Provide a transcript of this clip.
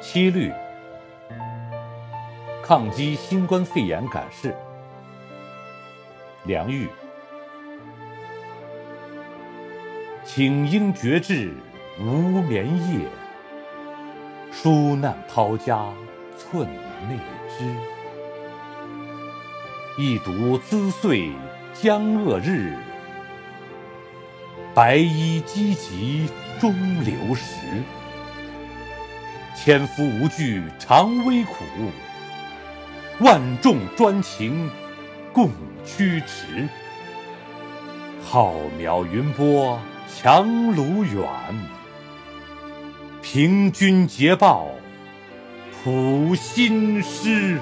七律：抗击新冠肺炎感事。梁玉，请应觉志无眠夜，纾难抛家寸内知。一读资岁将恶日，白衣积疾终流时。千夫无惧常危苦，万众专情共驱驰。浩渺云波强卢远，凭君捷报谱新诗。